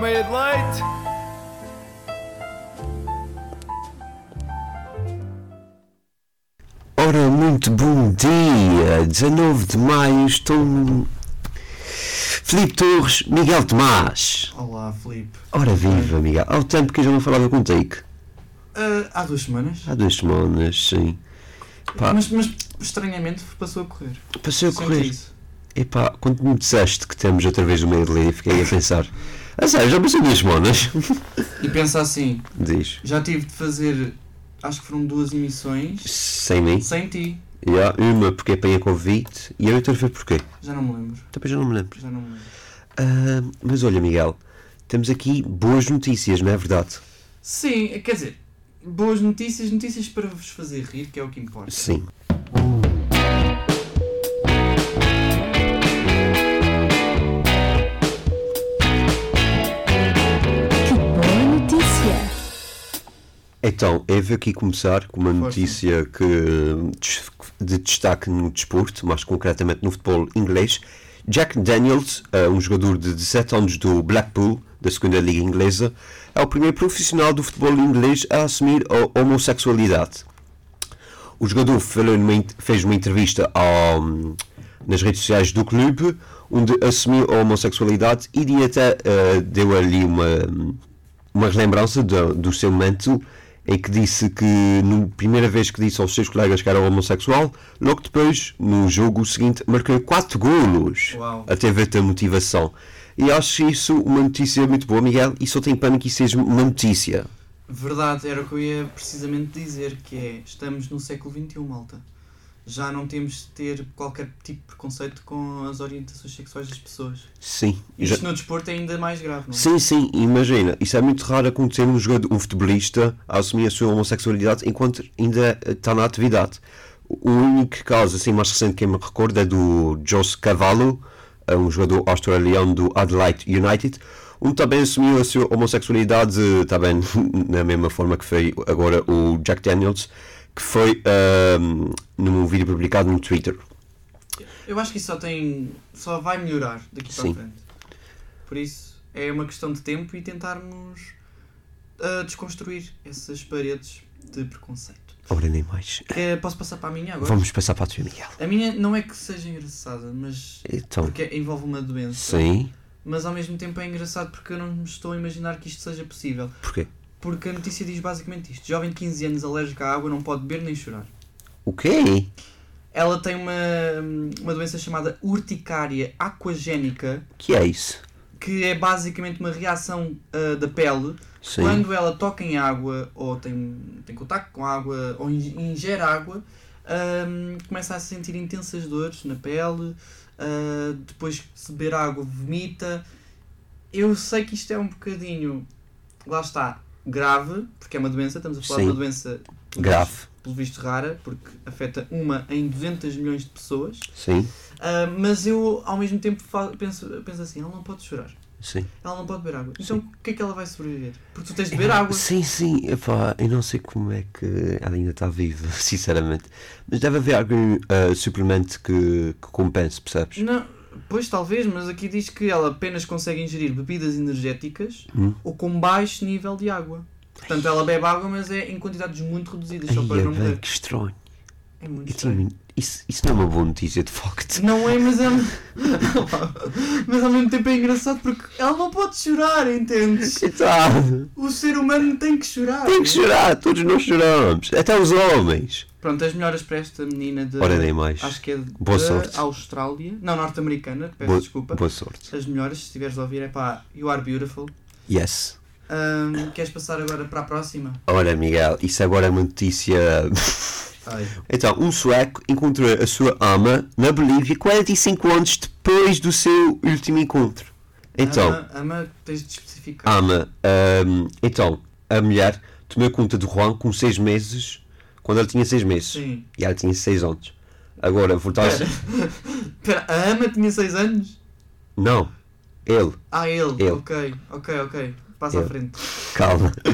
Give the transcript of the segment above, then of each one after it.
e uma meia de leite. Ora, muito bom dia! 19 de maio, estou no. Filipe Torres, Miguel Tomás. Olá, Filipe. Ora, viva, Miguel. Há o tempo que eu já não falava contigo. Ah, há duas semanas. Há duas semanas, sim. Pá, Mas, mas estranhamente passou a correr. passei a Senti correr. isso. Epá, quando me disseste que temos outra vez o meio de ler, fiquei a pensar. Ah, sério, já passou duas semanas? E pensa assim, Diz. já tive de fazer, acho que foram duas emissões Sem mim? sem ti. E há uma porque apanhei convite e a outra foi porquê? Já não me lembro. Também já não me lembro. Já não me lembro. Ah, mas olha, Miguel, temos aqui boas notícias, não é verdade? Sim, quer dizer, boas notícias, notícias para vos fazer rir, que é o que importa. Sim. Que Então, eu vou aqui começar com uma Força. notícia que, de destaque no desporto, mais concretamente no futebol inglês. Jack Daniels, eh, um jogador de 17 anos do Blackpool, da segunda liga inglesa, é o primeiro profissional do futebol inglês a assumir a homossexualidade. O jogador numa fez uma entrevista ao- nas redes sociais do clube, onde assumiu a homossexualidade e até eh, deu ali uma, uma relembrança do, do seu momento em que disse que, na primeira vez que disse aos seus colegas que era homossexual, logo depois, no jogo seguinte, marcou 4 golos Uau. a ter a motivação. E acho isso uma notícia muito boa, Miguel, e só tenho pena que isso seja uma notícia. Verdade, era o que eu ia precisamente dizer, que é, estamos no século XXI, malta. Já não temos de ter qualquer tipo de preconceito com as orientações sexuais das pessoas. Sim. já- Isto no desporto é ainda mais grave, não é? Sim, sim, imagina, isso é muito raro acontecer um jogador, um futebolista a assumir a sua homossexualidade enquanto ainda está na atividade. O único caso assim mais recente que eu me recordo é do Joss Cavallo, é um jogador australiano do Adelaide United, onde também assumiu a sua homossexualidade também na mesma forma que foi agora o Jack Daniels, que foi ahm, num vídeo publicado no Twitter. Eu acho que isso só tem. só vai melhorar daqui para a frente. Por isso é uma questão de tempo e tentarmos ah, desconstruir essas paredes de preconceito. Ora, nem mais. Que- posso passar para a minha agora? Vamos passar para a tua, Miguel. A minha não é que seja engraçada, mas. Então, porque envolve uma doença. sim, Mas ao mesmo tempo é engraçado porque eu não me estou a imaginar que isto seja possível. porquê? Porque a notícia diz basicamente isto: jovem de 15 anos alérgico à água não pode beber nem chorar. O quê? Ela tem uma, uma doença chamada urticária aquagénica, que é isso? que é basicamente uma reação ah, da pele Sim. quando ela toca em água ou tem, tem contacto com água ou in- ingere água, ahm, começa a sentir intensas dores na pele, ah, depois se beber água vomita. Eu sei que isto é um bocadinho, lá está, grave, porque é uma doença, estamos a falar Sim. de uma doença Grave. pelo visto rara, porque afeta uma em 200 milhões de pessoas. Sim, Ah, mas eu ao mesmo tempo fa- penso, penso assim, ela não pode chorar, sim. ela não pode beber água. Então o que é que ela vai sobreviver? Porque tu tens de beber água. Sim, sim. Epá, eu não sei como é que ela ainda está viva, sinceramente. Mas deve haver algum ah, suplemento que, que compense, percebes? Não, pois talvez, mas aqui diz que ela apenas consegue ingerir bebidas energéticas Hum. ou com baixo nível de água. Portanto, ela bebe água, mas é em quantidades muito reduzidas, só para Ai, é não morrer. que estranho. É muito Eu tinha- estranho. Isso, isso não é uma boa notícia, de facto. Não é, mas é. mas ao mesmo tempo é engraçado porque ela não pode chorar, entendes? Coitado. O ser humano tem que chorar. Tem que chorar, todos nós choramos. Até os homens. Pronto, as melhoras para esta menina de. Ora, nem mais. Acho que é Boa da sorte. Austrália. Não, norte-americana, peço Boa, desculpa. boa sorte. As melhoras, se estiveres a ouvir, é pá, You Are Beautiful. Yes. Ahm, queres passar agora para a próxima? Ora, Miguel, isso agora é uma notícia. Ai. Então, um sueco encontrou a sua ama na Bolívia 45 anos depois do seu último encontro. Então, Ama, ama, tens de especificar. ama. ahm, então, a mulher tomou conta do Juan com 6 meses, quando ele tinha 6 meses. Sim. E ela tinha 6 anos. Agora, voltaste. Espera, a Ama tinha 6 anos? Não, ele, Ah, ele. Ele. Ok, ok, ok. Passa à frente. calma.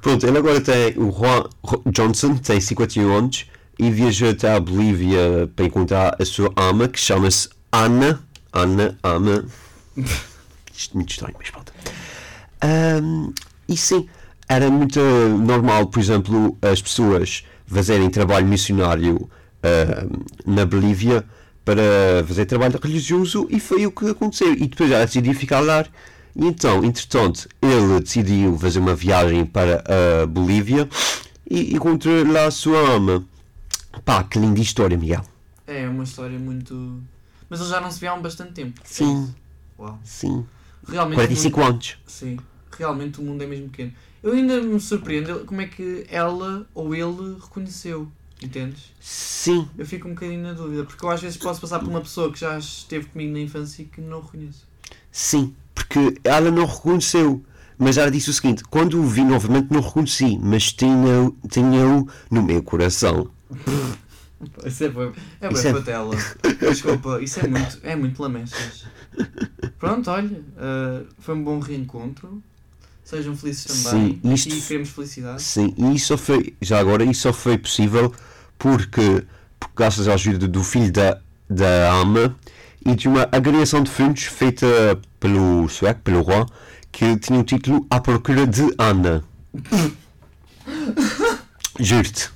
Pronto, ele agora tem. O Juan Johnson tem 51 anos e viajou até a Bolívia para encontrar a sua ama, que chama-se Ana. Ana, ama. isto é muito estranho, mas pronto. Ahm, e sim, era muito normal, por exemplo, as pessoas fazerem trabalho missionário ahm, na Bolívia para fazer trabalho religioso e foi o que aconteceu. E depois ela decidiu ficar lá. E então, entretanto, ele decidiu fazer uma viagem para a Bolívia e encontrou lá a sua ama. Pá, que linda história, Miguel. É uma história muito. Mas eles já não se vê há bastante tempo. Sim, Uau. sim. Realmente. 45 o mundo... anos. Sim. Realmente o mundo é mesmo pequeno. Eu ainda me surpreendo como é que ela ou ele reconheceu. Entendes? Sim, Eu fico um bocadinho na dúvida, porque eu às vezes posso passar por uma pessoa que já esteve comigo na infância e que não reconheço. sim. Porque ela não reconheceu. Mas ela disse o seguinte: quando o vi novamente, não reconheci, mas tinha-o tinha no meu coração. Isso é bem, é bem é- patela. Desculpa, isso é muito, é muito lamechas. Pronto, olha, ah, foi um bom reencontro. Sejam felizes também. Sim, isto- E queremos felicidade. Sim, e isso só foi, já agora, isso só foi possível porque, porque graças à ajuda do filho da, da Alma e de uma agregação de fundos feita pelo sueco, pelo Juan, que tinha o título À Procura de Ana. Juro-te.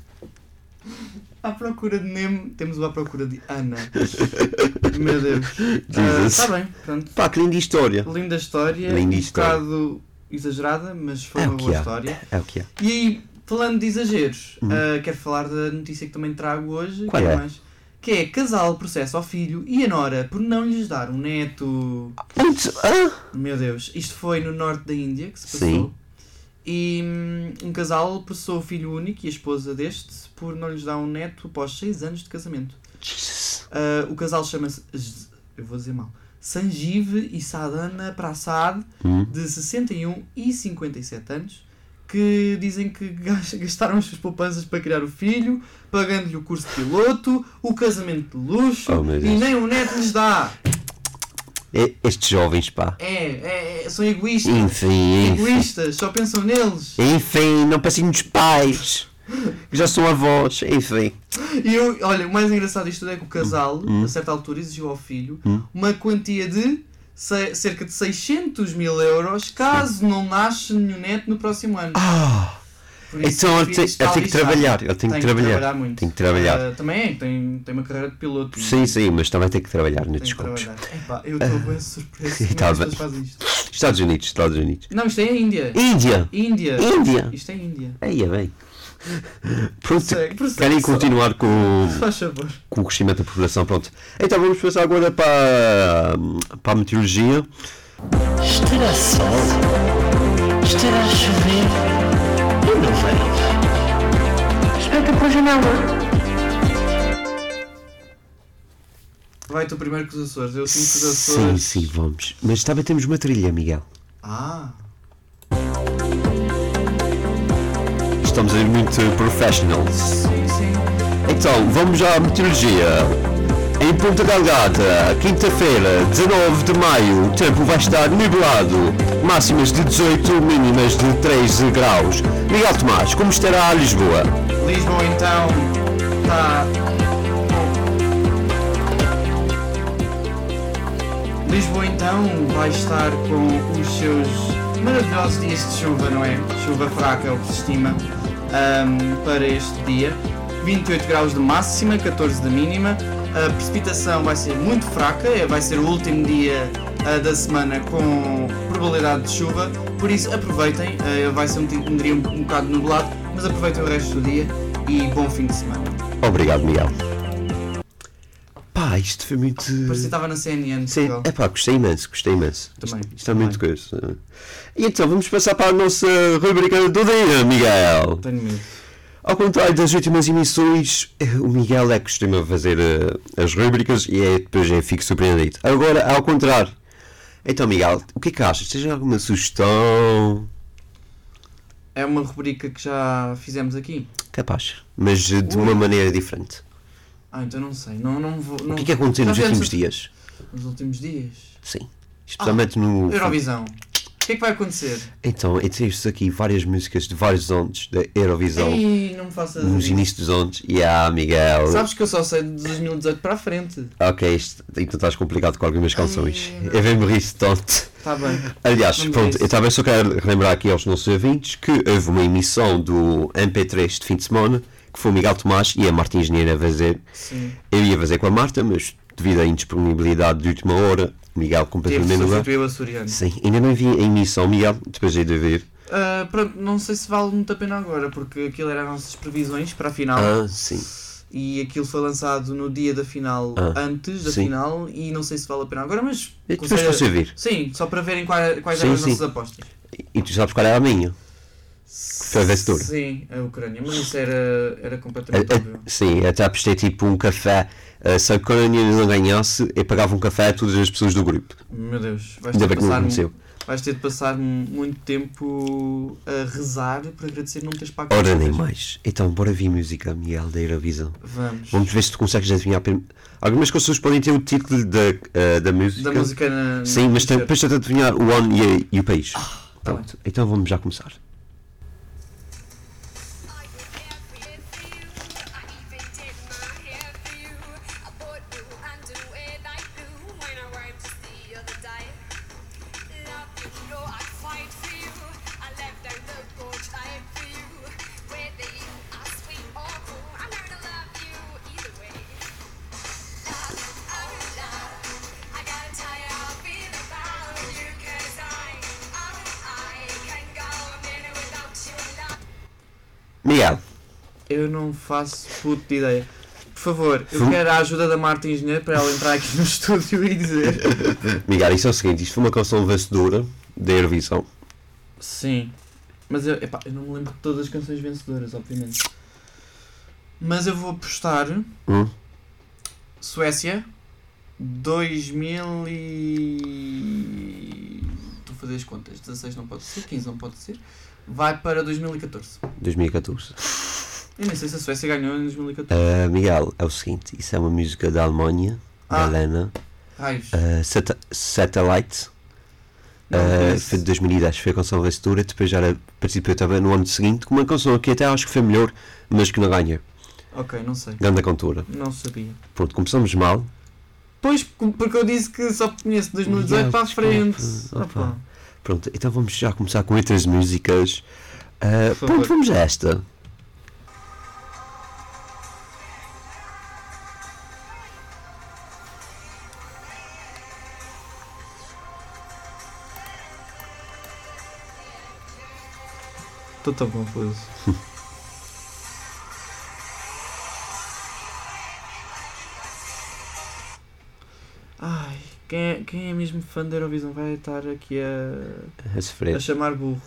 À procura de Nemo, temos o à procura de Ana. Meu Deus. Jesus. Está bem, pronto. Pá, que linda história. Linda história. Linda um história. bocado exagerada, mas foi É uma boa há. história. É o que é. E aí, falando de exageros, ah, quero falar da notícia que também trago hoje. Qual que é? mais? Que é casal processa ao filho e a nora por não lhes dar um neto. Meu Deus, isto foi no norte da Índia que se passou. Sim. E hum, um casal processou o filho único e a esposa deste por não lhes dar um neto após 6 anos de casamento. Ah, o casal chama-se. Eu vou dizer mal. Sanjeev e Sadhana Prasad, Hum. de 61 e 57 anos, que dizem que gas- gastaram as suas poupanças para criar o filho, pagando-lhe o curso de piloto, o casamento de luxo Oh, e nem um neto lhes dá. E- Estes jovens, pá. É, é, é- são egoístas. Enfim, enfim. Egoístas, só pensam neles. Enfim, não passem nos pais. que Já são avós, enfim. E eu, olha, o mais engraçado disto é que o casal, Hum. a certa altura, exigiu ao filho Hum. uma quantia de cerca de 600 mil euros caso não nasça nenhum neto no próximo ano. Ah, isso, então ele tem, está ele tem que trabalhar. Ele tem que trabalhar. Tem que trabalhar. Ah, também é, tem, tem uma carreira de piloto. Sim, sim, mas também tem que trabalhar trabalhar. Epá, eu estou bem surpreso Tá bem. Estados Unidos, Estados Unidos. Não, isto é a Índia. Índia! Índia. Índia! Isto é Índia. Aí é bem. Pronto, Prossegue, prossegue querem continuar com, com o crescimento da população? Pronto. Então vamos passar agora para, para a meteorologia. Estará sol? Estará a chover? Eu não vejo. Espeta pela janela. Vai tu primeiro com os Açores. Eu sinto que os Sim, Açores. sim, vamos. Mas também temos uma trilha, Miguel. Ah. Estamos a ir muito professionals. Então, vamos à meteorologia. Em Ponta Delgada, quinta-feira, 19 de maio, o tempo vai estar nublado. Máximas de 18, mínimas de 13 graus. Miguel Tomás, como estará Lisboa? Lisboa então está. Lisboa então vai estar com os seus maravilhosos dias de chuva, não é? Chuva fraca, é o que se estima, ahm, para este dia. 28 graus de máxima, 14 de mínima. A precipitação vai ser muito fraca, é- vai ser o último dia ah, da semana com probabilidade de chuva, por isso aproveitem, ah, vai ser um, um dia um, um bocado nublado, mas aproveitem o resto do dia e bom fim de semana. Obrigado, Miguel. Pá, isto foi muito. Parecia que estava na CNN. Sim, é pá, gostei imenso, gostei imenso. Também, Isto, isto é muito coisa. E então, vamos passar para a nossa rubrica do dia, Miguel. Tenho medo. Ao contrário das últimas emissões, eh, o Miguel é que costuma fazer eh, as rubricas e é, depois eu fico surpreendido. Agora, ao contrário. Então, Miguel, o que é que achas? Tens alguma sugestão? É uma rubrica que já fizemos aqui. Capaz, mas de uma Ui. maneira diferente. Ah, então não sei. Não, não vou, não... O que é que aconteceu nos últimos dias? Nos últimos dias. Sim. Especialmente no. Eurovisão. que é que vai acontecer? Então, eu temos aqui várias músicas de vários anos da Eurovisão. Ei, não me faças Nos inícios dos anos. E ah, Miguel. Sabes que eu só sei de 2018 para a frente. Ok, isto, então estás complicado com algumas canções. Eu venho-me rir tanto. Está bem. Aliás, pronto, eu também só quero relembrar aqui aos nossos ouvintes que houve uma emissão do MP3 de fim de semana que foi o Miguel Tomás e a Marta Engenheira a fazer. Sim. Eu ia fazer com a Marta, mas devido à indisponibilidade de última hora, Miguel completamente lugar. Sim, ainda não vi a emissão, Miguel, depois hei de ver. Ah, pronto, não sei se vale muito a pena agora, porque aquilo era as nossas previsões para a final. Ah, sim. E aquilo foi lançado no dia da final, Ah, antes da sim. final, e não sei se vale a pena agora, mas. Depois aconselho- você vir. Sim, só para verem quais, quais Sim, eram as sim. nossas apostas. E tu sabes qual era a minha? Foi vencedora. Sim, a Ucrânia, mas isso era, era completamente A- óbvio. sim, até apostei tipo um café. eh, se a Ucrânia não ganhasse, eu pagava um café a todas as pessoas do grupo. Meu Deus, vais ter, de passar, aconteceu. vais ter de passar muito tempo a rezar para agradecer não teres pago Ora, nem mais. Então, bora vir música, Miguel, da Eurovisão. Vamos. Vamos ver se tu consegues adivinhar. Algumas pessoas podem ter o título da, eh, da música. Da música na. Sim, no mas depois tenta adivinhar o ano e, e o país. tá Pronto, então vamos já começar. Eu não faço puta de ideia. Por favor, eu quero a ajuda da Marta Engenheiro para ela entrar aqui no estúdio e dizer. Miguel, isso é o seguinte: isto foi uma canção vencedora da Eurovisão. Sim. Mas eu, epá, eu não me lembro de todas as canções vencedoras, obviamente. Mas eu vou apostar Hum? Suécia 2000 e... Estou a fazer as contas. 16 não pode ser, 15 não pode ser. Vai para 2014. 2014. Eu nem sei se a Suécia ganhou em 2014. Uh, Miguel, é o seguinte: isso é uma música da Alemanha, da Ah. Helena. Raios. Uh, Sat- Satellite. Uh, foi de 2010, foi a canção vencedora. Depois já participou também no ano seguinte com uma canção que até acho que foi melhor, mas que não ganhou. Ok, não sei. Grande cantora. Não sabia. Pronto, começamos mal. Pois, porque eu disse que só conheço 2018 Miguel, para a frente. Opa. Opa. Pronto, então vamos já começar com outras músicas. Uh, pronto, vamos a esta. Estou tão confuso. Ai, quem é, quem é mesmo fã da Eurovisão vai estar aqui a, A a chamar burro.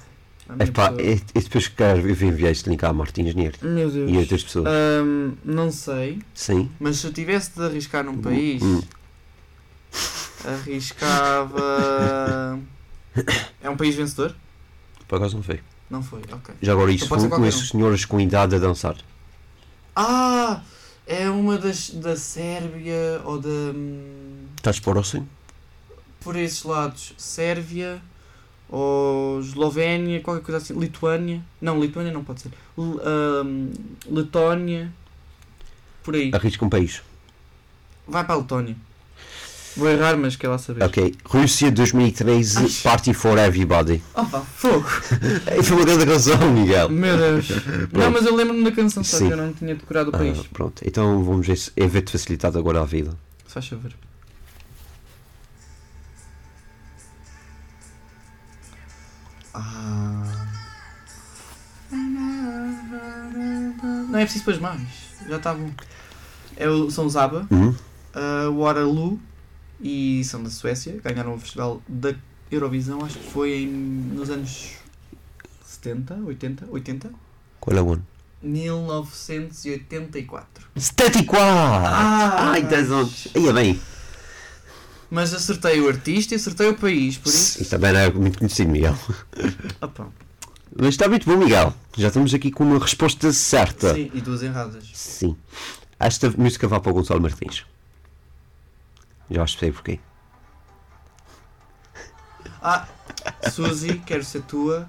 Epá, pessoa. e, e depois quero eu enviar este link à Marta Engenheiro Meu Deus. e outras pessoas. Ahm, não sei, Sim. mas se eu tivesse de arriscar num país, Hum. arriscava. É um país vencedor? Por acaso não foi. Não foi, ok. Já agora isto Então qualquer esses senhores com idade a dançar. Ah! É uma das da Sérvia ou da. hum, Estás por assim? por esses lados, Sérvia ou Eslovénia, qualquer coisa assim, Lituânia. Não, Lituânia não pode ser. L- ahm, Letónia. Por aí. Arrisca um país. Vai para a Letónia. Vou errar, mas quer lá saber. Ok. Rússia 2013, Ai. Party for Everybody. Opa, fogo! Foi uma grande canção, Miguel. Meu Deus! não, mas eu lembro-me da canção, só Sim. que eu não tinha decorado o país. Ah, pronto, então vamos ver se é ver-te facilitado agora a vida. Se faz favor. Ah. Não é preciso depois mais. Já está bom. É o, são os ABBA, Hum? uh, Waterloo e são da Suécia. Ganharam o festival da Eurovisão, acho que foi em, nos anos 70, 80, 80? Qual é o ano? 1984. 74! Ah! Ai, 10 anos. Ia bem. Mas acertei o artista e acertei o país, por isso. Isso também não é muito conhecido, Miguel. Opa, Mas está muito bom, Miguel. Já estamos aqui com uma resposta certa. sim, e duas erradas. Sim. Esta música vai para o Gonçalo Martins. Já percebi porquê. Ah, Suzy, quero ser tua.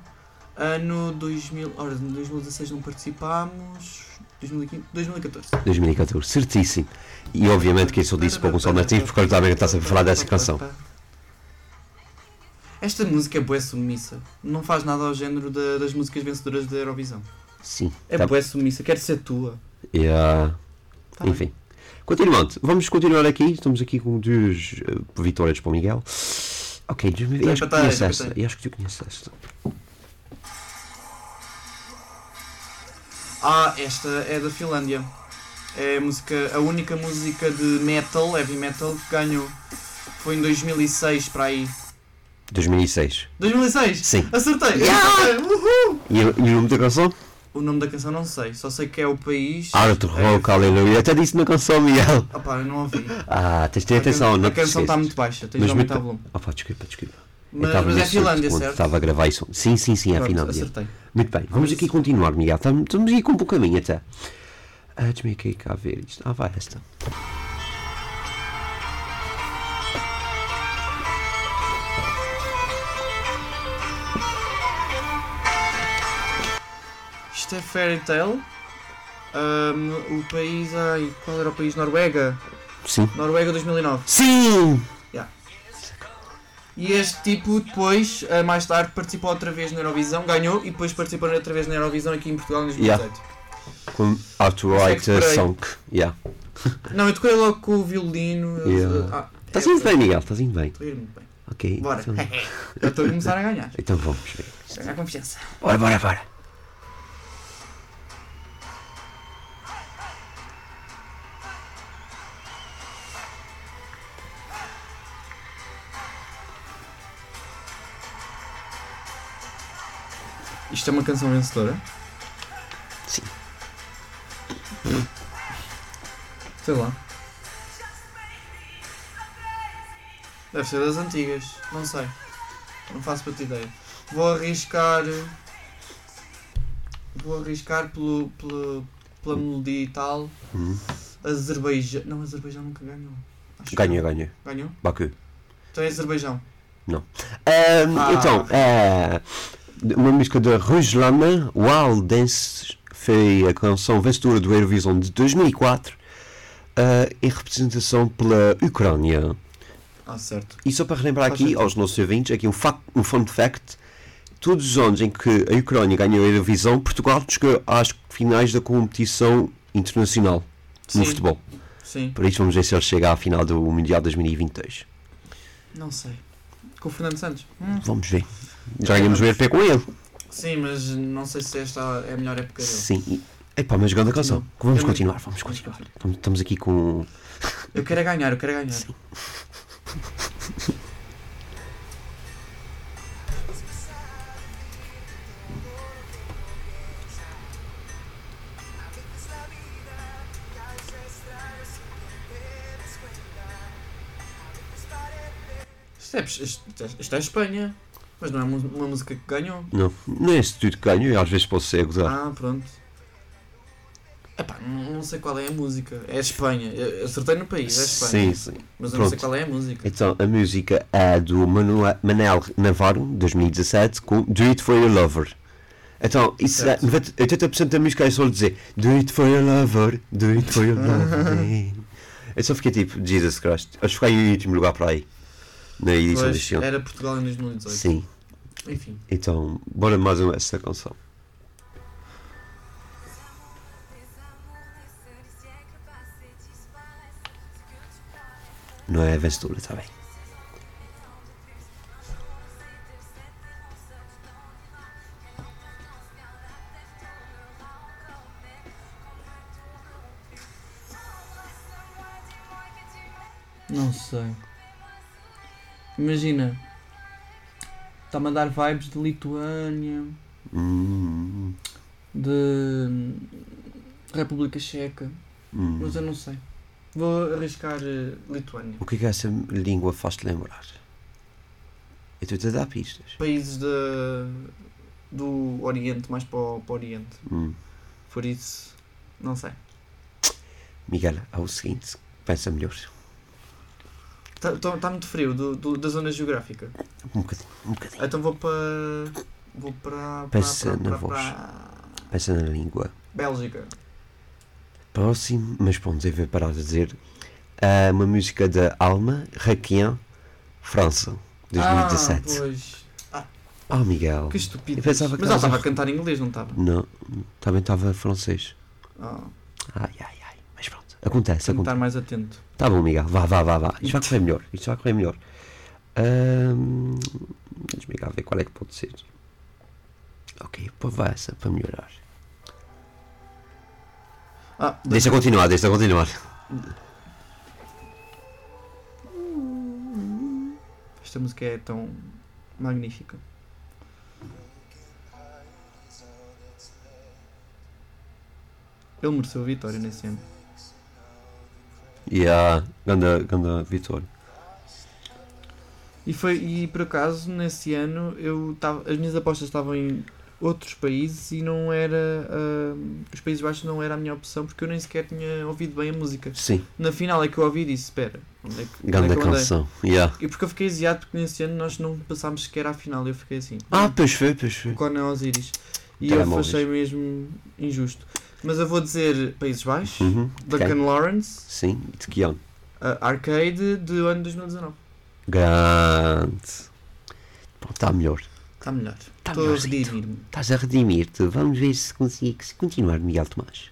Ano 2000. Ora, em 2016 não participámos. 2015, 2014. 2014, certíssimo. E obviamente que isso eu disse para o Gonçalo Martins, porque ele também está sempre a falar dessa canção. Esta música é bué submissa. Não faz nada ao género da- das músicas vencedoras da Eurovisão. Sim. É tá- bué submissa, quero ser tua. Yeah. Tá. Enfim. Continuando, vamos continuar aqui. Estamos aqui com duas eh, vitórias para o Miguel. Ok, Acho que conheço vai esta. Eu acho que tu conheces esta. Ah, esta é da Finlândia. É a, música, a única música de metal, heavy metal, que ganhou. Foi em 2006 para aí. 2006. 2006? Sim. Acertei! Yeah! Uhul! E, o- e o nome da canção? O nome da canção não sei, só sei que é o país. Art Rock, aleluia. Até disse na canção, Miguel. Opá, eu não ouvi. Ah, tens de ter atenção, a, não a te canção está muito baixa, tens de aumentar o volume. Ah, pá, desculpa, desculpa. Mas, mas é Finlândia, certo? Estava a gravar isso. Sim, sim, sim, é a Finlândia. acertei. Muito bem, vamos aqui continuar, Miguel. Estamos, estamos aqui com um pouco caminho até. Ah, Deixa-me aqui cá ver isto. Ah, vai esta. Isto é Fairy Tail. Ahm, o país. Ai, qual era o país? Noruega. Sim. Noruega 2009. Sim! E este tipo depois, eh, mais tarde, participou outra vez na Eurovisão, ganhou e depois participou outra vez na Eurovisão aqui em Portugal em 2018. Com Outright Isso é que esperei. Song. Yeah. Não, eu toquei logo com o violino. eu- Yeah. Ah, Estás é, indo bem, Miguel, estás indo bem. Estou muito bem. Ok. Bora. Então, Eu estou a começar a ganhar. então vamos ver. Ganhar confiança. Bora, bora, bora. Isto é uma canção vencedora? Sim. Sei lá. Deve ser das antigas, não sei. Não faço para ideia. Vou arriscar. Vou arriscar pelo, pelo, pela melodia e tal. Hum. Azerbaijão. Não, Azerbaijão nunca ganhou. Acho que Ganha, não. ganha. Ganhou? Baku. Então é Azerbaijão. Ahm, Ah. Então, é, uma música da Ruslana, Wild Dance, foi a canção vencedora do Eurovision de 2004, ah, em representação pela Ucrânia. Ah, certo. E só para relembrar Faz aqui aos nossos ouvintes, aqui um, fac, um fun fact: todos os anos em que a Ucrânia ganhou a Eurovisão, Portugal chegou às finais da competição internacional no Sim. futebol. Sim. Por isso vamos ver se ele chega à final do Mundial 2022. Não sei. Com o Fernando Santos? Hum. Vamos ver. Já ganhamos o ERP com ele. Sim, mas não sei se esta é a melhor época dele. Sim. Epá, mas jogando a canção. Vamos Eu- continuar, vamos continuar. Estamos- aqui com. Eu quero é ganhar, eu quero é ganhar. Isto é, isto, é, isto é Espanha, mas não é uma música que ganhou. Não, não é esse tudo que ganho, eu às vezes posso ser a gozar. Ah, pronto. Epá, não, não sei qual é a música. É Espanha. Eu acertei no país, é Espanha. sim, sim. Mas eu não sei qual é a música. Então, a música é do Manua- Manel Navarro, 2017, com Do It For Your Lover. Então, isso é, Certo. 90 80% da música é só dizer Do It For Your Lover, Do It For Your Lover. eu só fiquei tipo, Jesus Christ. Acho que fiquei em último lugar para aí. Na edição Pois, deste ano. era Portugal em 2018. Sim. Enfim. Então, bora mais uma essa canção. Não é a vencedora, está bem. Não sei. Imagina. Está-me a dar vibes de Lituânia, Hum, de República Checa, hum. mas eu não sei. Vou arriscar eh, Lituânia. O que é que essa língua faz-te lembrar? Eu estou-te a dar pistas. Países de, do Oriente, mais para o, para o Oriente. Hum. Por isso, não sei. Miguel, é o seguinte, pensa melhor. Está tá muito frio do, do- da zona geográfica. Um bocadinho, um bocadinho. Então vou para. Vou para. Pensa na voz. Pensa na língua. Bélgica. Próximo, mas bom, devia parar de dizer. ah, uma música da Alma, Requiem, França, 2017. Ah, pois. Ah, Miguel. Que que Mas ela estava a- cantar em inglês, não estava? Não, também estava francês. Ah, Ai, ai, ai. Acontece, acontece. estar mais atento. Tá bom, Miguel, vá, vá, vá, vá. Isto vai correr melhor, isto vai correr melhor. Cá ver qual é que pode ser. Ok, vai essa para melhorar. Ah, Deixa continuar, deixa continuar. Esta música é tão magnífica. Ele mereceu a vitória nesse ano. E a ganda, ganda vitória. E, foi, e por acaso, nesse ano, eu tava, as minhas apostas estavam em outros países e não era. ah, os Países Baixos não era a minha opção porque eu nem sequer tinha ouvido bem a música. Sim, Na final é que eu ouvi e disse: Espera, onde é que, onde é que eu andei?" canção. Yeah. E porque eu fiquei aziado porque nesse ano nós não passámos sequer à final. Eu fiquei assim. Ah, pois foi, pois foi. o Conan Osiris. E eu achei mesmo injusto. Mas eu vou dizer Países Baixos, Uhum. Duncan ok. Lawrence, Sim, de que ano? uh, Arcade do ano 2019. Grande. Está melhor. Está melhor. Tá Estou a redimir-me. Estás a redimir-te. Vamos ver se consegues continuar, Miguel Tomás.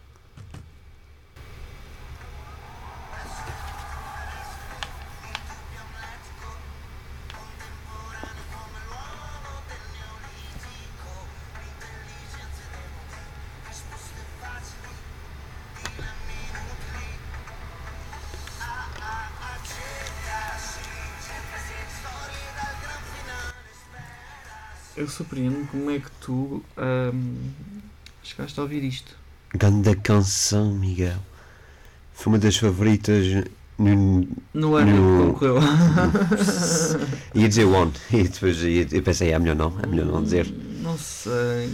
Eu surpreendo como é que tu ahm, chegaste a ouvir isto. Ganda canção, Miguel. Foi uma das favoritas no, No ano No- concorreu. Ia dizer one. E depois eu pensei, é melhor não, é melhor não dizer. Não sei.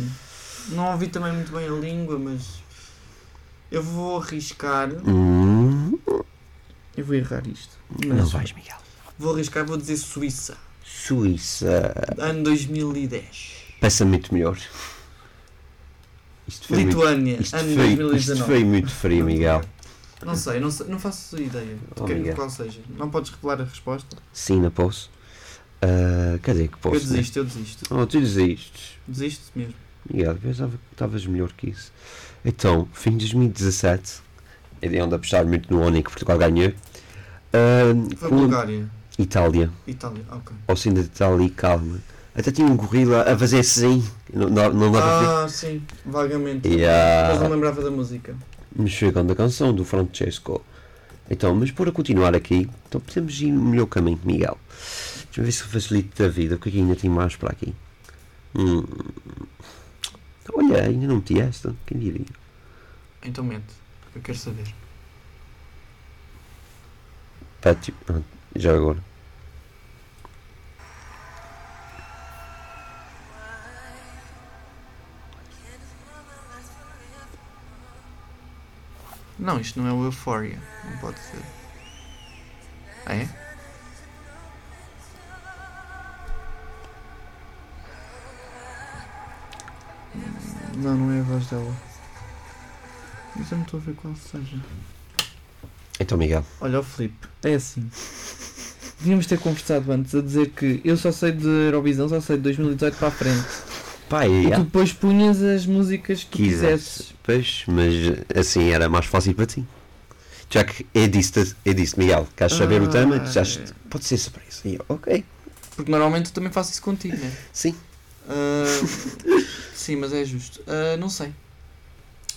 Não ouvi também muito bem a língua, mas eu vou arriscar. Hum, Eu vou errar isto. não vais, Miguel. vou arriscar, vou dizer Suíça. Suíça. Ano 2010. Peça muito melhor. Isto foi muito, Lituânia, isto ano foi, isto 2019. foi muito frio, Miguel. Não sei, não, sei, não faço ideia de Oh, que- qual seja. Não podes revelar a resposta? Sim, não posso. Ah, quer dizer que posso. eu desisto, eu desisto. Né? Oh, tu desistes. Desisto mesmo. Miguel, pensava que estavas melhor que isso. Então, fim de 2017, é de onde apostar muito no ONI que Portugal ganhou. Ah, Foi com Bulgária, Itália, Itália, ok. ao sino de Itália, calma. Até tinha um gorila a fazer assim, não, não, não ver. Ah, sim, vagamente. Yeah. Mas não lembrava da música. Mas chegando a canção do Francesco. Então, mas para continuar aqui, então podemos ir no melhor caminho, Miguel. Deixa eu ver se facilito a vida, o que é que ainda tem mais para aqui? Hum. Olha, ainda não meti esta, quem diria? Então mente, eu quero saber. Pátio, ah, já agora. Não, isto não é o Euphoria. Não pode ser. Ah, é? Não, não é a voz dela. Mas eu não estou a ver qual seja. Então, Miguel, Olha, o Filipe, é assim. Devíamos ter conversado antes a dizer que eu só sei de Eurovisão, só sei de 2018 para a frente. pá, E tu depois punhas as músicas que quisesses. Pois, mas assim era mais fácil para ti. Já que é disse, é disse Miguel, queres saber o tema? Ah, Disseste, é. pode ser surpresa. E eu, ok, Porque normalmente eu também faço isso contigo, né? sim. Ah, sim, mas é justo. Ah, não sei.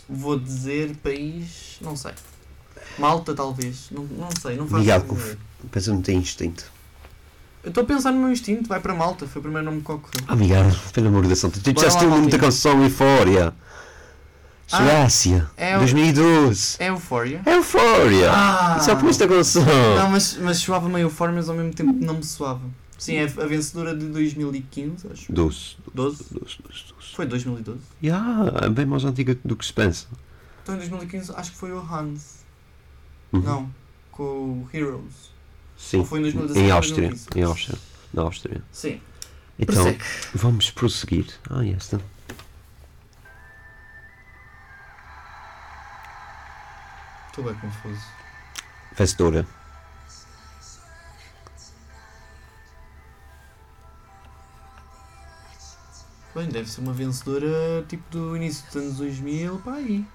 Vou dizer país. Não sei. Malta, talvez. Não, não sei, não faço Miguel. Pensa não tem instinto. Eu estou a pensar no meu instinto, vai para Malta. Foi o primeiro nome que ocorreu. Ah, Miguel, pelo amor de Deus, tu disseste uma muita Maltinha. canção Eufória. Ah, Suécia, é o- 2012. É Euphoria? É Eufória. Ah! Só por esta canção. Não, mas, mas soava meio Euphoria, mas ao mesmo tempo não me soava. Sim, é a vencedora de 2015, acho. Doce, 12? doce, doce, doce. Foi 2012. Yeah, é bem mais antiga do que se pensa. Então em 2015 acho que foi o Hans. Uhum. Não, com o Heroes. Sim. Ou foi em 2017 Em Áustria. 2015? Em Áustria. Na Áustria. Sim. Então, Prossegue. vamos prosseguir. Ah, esta. Estou bem confuso. Vencedora. Bem, deve ser uma vencedora tipo do início dos anos 2000 para aí.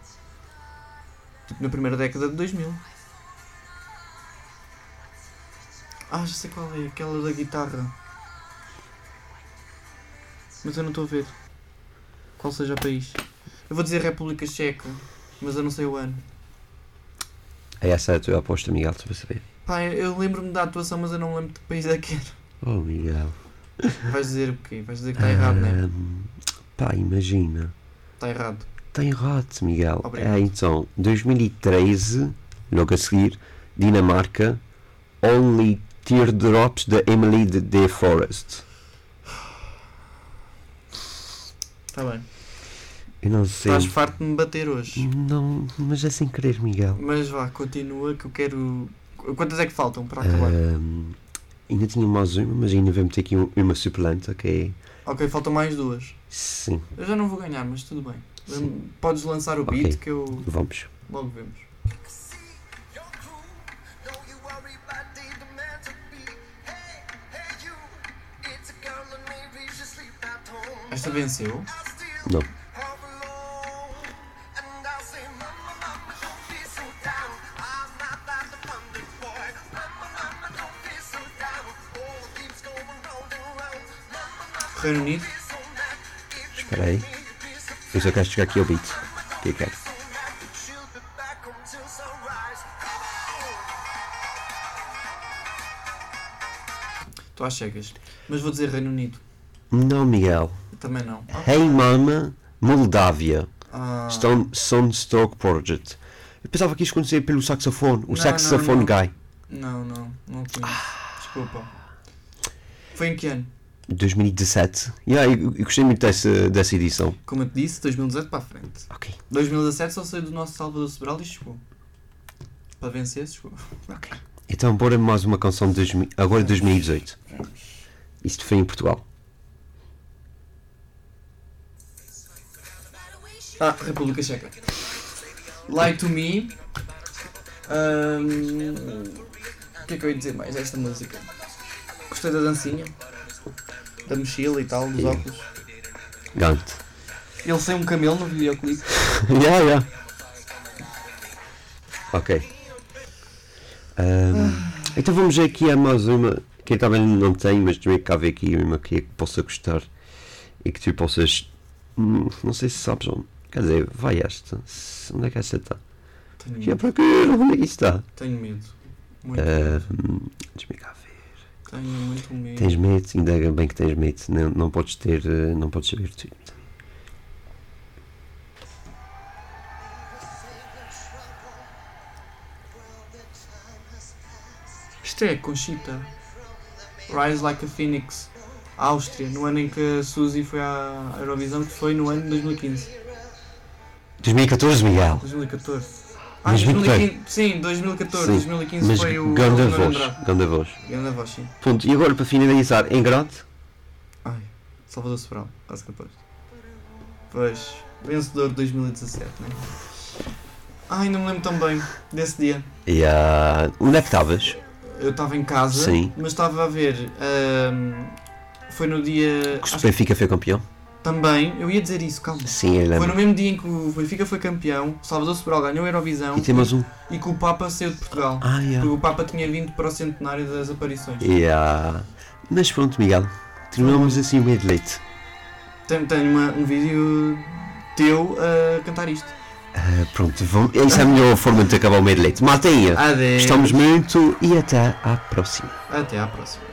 Tipo na primeira década de 2000. Ah, já sei qual é, aquela da guitarra. Mas eu não estou a ver. Qual seja o país. Eu vou dizer República Checa, mas eu não sei o ano. É essa a tua aposta, Miguel, tu vais saber. Pá, eu lembro-me da atuação, mas eu não lembro de que país é que era. Oh, Miguel. Vais dizer o quê? Vais dizer que está errado, não é? Pá, imagina. Está errado. Está errado, Miguel. Obrigado. É, então, 2013, logo a seguir, Dinamarca, Only Teardrops da Emily de Forest. Está bem. Eu não sei. Estás farto de me bater hoje. Não, mas é sem querer, Miguel. Mas vá, continua que eu quero. Quantas é que faltam para acabar? Ahm, ainda tinha mais uma, mas ainda vamos ter aqui um- uma suplente, ok? Ok, faltam mais duas. Sim, Eu já não vou ganhar, mas tudo bem. Sim. Podes lançar o beat Ok. que eu vamos. logo vemos. Esta venceu. Não. Reino Unido. Espera aí. Eu só quero chegar aqui ao beat. O que é que é? Estou às cegas. Mas vou dizer Reino Unido. Não, Miguel. Também não. Ah, Hey Mama, Moldávia. ah, Stone, Sunstroke Project. Eu pensava que isto acontecia pelo saxofone. O Não, saxofone não, guy. não, não, não conheço. Ah. Desculpa. Foi em que ano? 2017. Yeah, eu, eu gostei muito dessa, dessa edição. Como eu te disse, 2018 para a frente. Ok. 2017 só saiu do nosso Salvador Sobral e chegou. Para vencer, chegou. Ok. Então, bora mais uma canção de 2000, agora de 2018. Isto foi em Portugal. Ah, República Checa. Lie to Me. Ahm, O que é que eu ia dizer mais desta música? Gostei da dancinha. Da mochila e tal, dos Sim. óculos. Ganto. Ele sem um camelo no videoclipe. yeah, yeah. Ok. Ahm, então vamos aqui a mais uma que eu também não tenho, mas também cabe aqui uma que, possa gostar e que tu possas. hum, Não sei se sabes onde. Quer dizer, vai esta. Onde é que esta está? Tenho Já medo. procuro, onde é que isto está? Tenho medo. Muito medo. Deixa-me cá ver. Tenho muito medo. Tens medo, ainda bem que tens medo, não, não podes ter, eh, não podes saber tudo. Isto é Conchita. Rise Like a Phoenix. Áustria, no ano em que a Suzy foi à Eurovisão, que foi no ano de 2015. 2014, Miguel. 2014. Ah, 2014. 2015, sim, 2014, Sim, 2015 Mas foi o. ganda voz, ganda voz. Ganda voz, sim. Pronto, e agora para finalizar, em grande, Ai, Salvador Sobral, quase capaz. Pois, vencedor de 2017, né? Ai, não me lembro tão bem desse dia. e ah, onde é que estavas? Eu estava em casa, Sim. mas estava a ver. ahm, foi no dia. Que o Benfica foi campeão? Também, eu ia dizer isso, calma. Sim, eu Foi no mesmo dia em que o Benfica foi campeão, Salvador Sobral ganhou a Eurovisão E tem mais um. e que o Papa saiu de Portugal. Ah, yeah. Porque o Papa tinha vindo para o centenário das aparições. Yeah. Mas pronto, Miguel, terminamos assim o meio de leite. Tenho, tenho uma- um vídeo teu a cantar isto. Ah, pronto, vamos, essa é a melhor forma de acabar o meio de leite. Maltinha, Adeus. gostamos muito e até à próxima. Até à próxima.